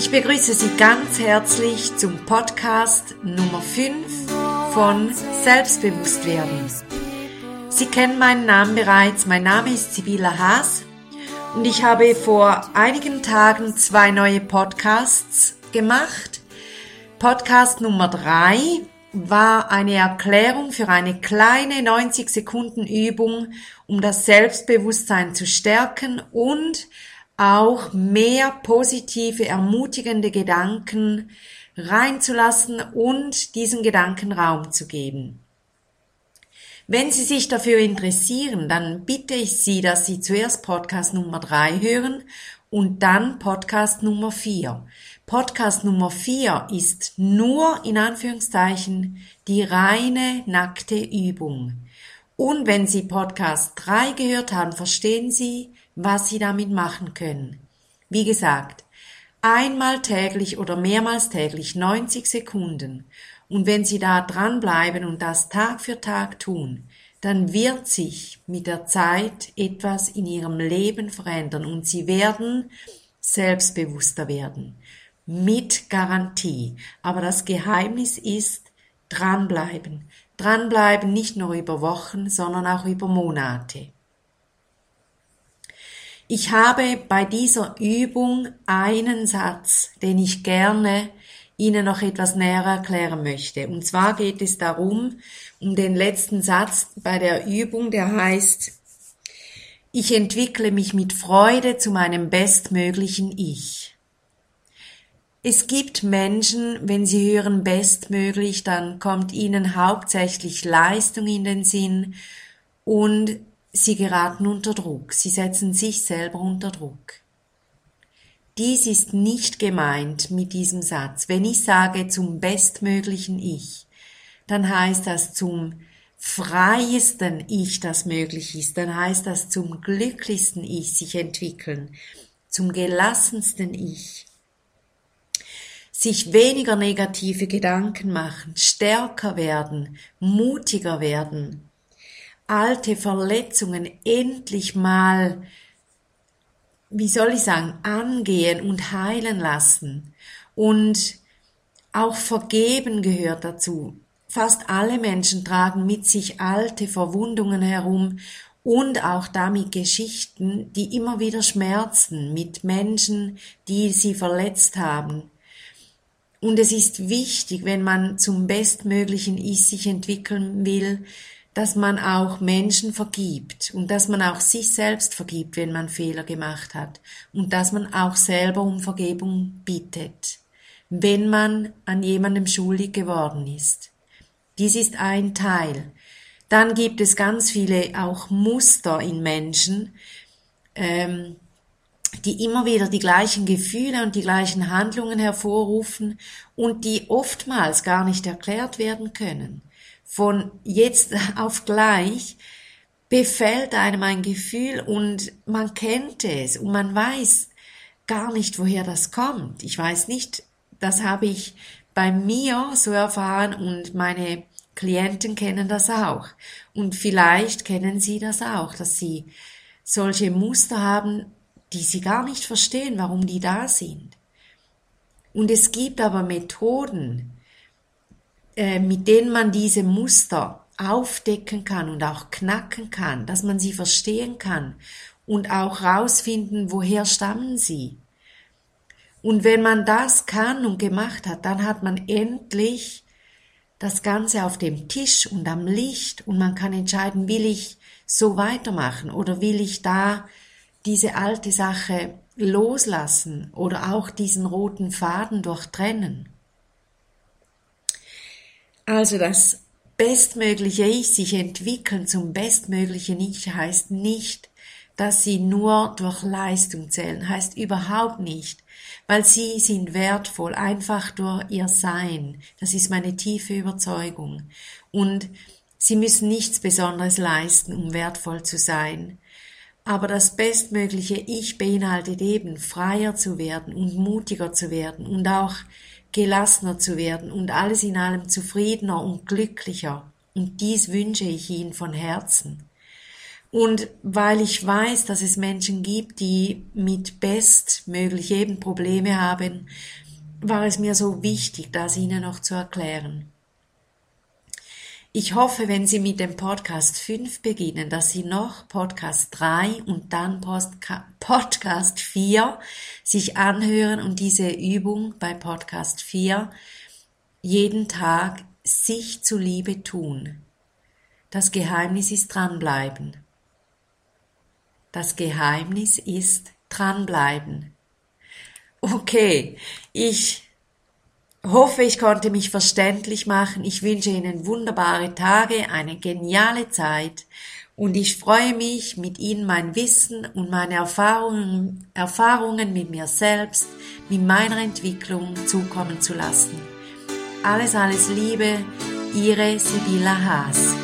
Ich begrüße Sie ganz herzlich zum Podcast Nummer 5 von Selbstbewusstwerden. Sie kennen meinen Namen bereits. Mein Name ist Sibylla Haas und ich habe vor einigen Tagen zwei neue Podcasts gemacht. Podcast Nummer 3 war eine Erklärung für eine kleine 90 Sekunden Übung, um das Selbstbewusstsein zu stärken und auch mehr positive, ermutigende Gedanken reinzulassen und diesen Gedanken Raum zu geben. Wenn Sie sich dafür interessieren, dann bitte ich Sie, dass Sie zuerst Podcast Nummer drei hören und dann Podcast Nummer vier. Podcast Nummer vier ist nur in Anführungszeichen die reine nackte Übung. Und wenn Sie Podcast drei gehört haben, verstehen Sie, was Sie damit machen können. Wie gesagt, einmal täglich oder mehrmals täglich 90 Sekunden. Und wenn Sie da dranbleiben und das Tag für Tag tun, dann wird sich mit der Zeit etwas in Ihrem Leben verändern und Sie werden selbstbewusster werden. Mit Garantie. Aber das Geheimnis ist dranbleiben. Dranbleiben nicht nur über Wochen, sondern auch über Monate. Ich habe bei dieser Übung einen Satz, den ich gerne Ihnen noch etwas näher erklären möchte. Und zwar geht es darum, um den letzten Satz bei der Übung, der heißt, ich entwickle mich mit Freude zu meinem bestmöglichen Ich. Es gibt Menschen, wenn sie hören bestmöglich, dann kommt ihnen hauptsächlich Leistung in den Sinn und Sie geraten unter Druck, sie setzen sich selber unter Druck. Dies ist nicht gemeint mit diesem Satz. Wenn ich sage zum bestmöglichen Ich, dann heißt das zum freiesten Ich, das möglich ist, dann heißt das zum glücklichsten Ich sich entwickeln, zum gelassensten Ich. Sich weniger negative Gedanken machen, stärker werden, mutiger werden, alte Verletzungen endlich mal, wie soll ich sagen, angehen und heilen lassen. Und auch vergeben gehört dazu. Fast alle Menschen tragen mit sich alte Verwundungen herum und auch damit Geschichten, die immer wieder schmerzen mit Menschen, die sie verletzt haben. Und es ist wichtig, wenn man zum bestmöglichen Ich sich entwickeln will, dass man auch Menschen vergibt und dass man auch sich selbst vergibt, wenn man Fehler gemacht hat und dass man auch selber um Vergebung bittet, wenn man an jemandem schuldig geworden ist. Dies ist ein Teil. Dann gibt es ganz viele auch Muster in Menschen, ähm, die immer wieder die gleichen Gefühle und die gleichen Handlungen hervorrufen und die oftmals gar nicht erklärt werden können von jetzt auf gleich befällt einem ein Gefühl und man kennt es und man weiß gar nicht, woher das kommt. Ich weiß nicht, das habe ich bei mir so erfahren und meine Klienten kennen das auch. Und vielleicht kennen Sie das auch, dass Sie solche Muster haben, die Sie gar nicht verstehen, warum die da sind. Und es gibt aber Methoden, mit denen man diese Muster aufdecken kann und auch knacken kann, dass man sie verstehen kann und auch rausfinden, woher stammen sie. Und wenn man das kann und gemacht hat, dann hat man endlich das Ganze auf dem Tisch und am Licht und man kann entscheiden, will ich so weitermachen oder will ich da diese alte Sache loslassen oder auch diesen roten Faden durchtrennen. Also das bestmögliche Ich, sich entwickeln zum bestmöglichen Ich heißt nicht, dass sie nur durch Leistung zählen, heißt überhaupt nicht, weil sie sind wertvoll, einfach durch ihr Sein. Das ist meine tiefe Überzeugung. Und sie müssen nichts Besonderes leisten, um wertvoll zu sein. Aber das bestmögliche Ich beinhaltet eben, freier zu werden und mutiger zu werden und auch gelassener zu werden und alles in allem zufriedener und glücklicher. Und dies wünsche ich Ihnen von Herzen. Und weil ich weiß, dass es Menschen gibt, die mit bestmöglich eben Probleme haben, war es mir so wichtig, das Ihnen noch zu erklären. Ich hoffe, wenn Sie mit dem Podcast 5 beginnen, dass Sie noch Podcast 3 und dann Podcast 4 sich anhören und diese Übung bei Podcast 4 jeden Tag sich zuliebe tun. Das Geheimnis ist dranbleiben. Das Geheimnis ist dranbleiben. Okay, ich hoffe, ich konnte mich verständlich machen. Ich wünsche Ihnen wunderbare Tage, eine geniale Zeit und ich freue mich, mit Ihnen mein Wissen und meine Erfahrungen, Erfahrungen mit mir selbst, mit meiner Entwicklung zukommen zu lassen. Alles, alles Liebe, Ihre Sibylla Haas.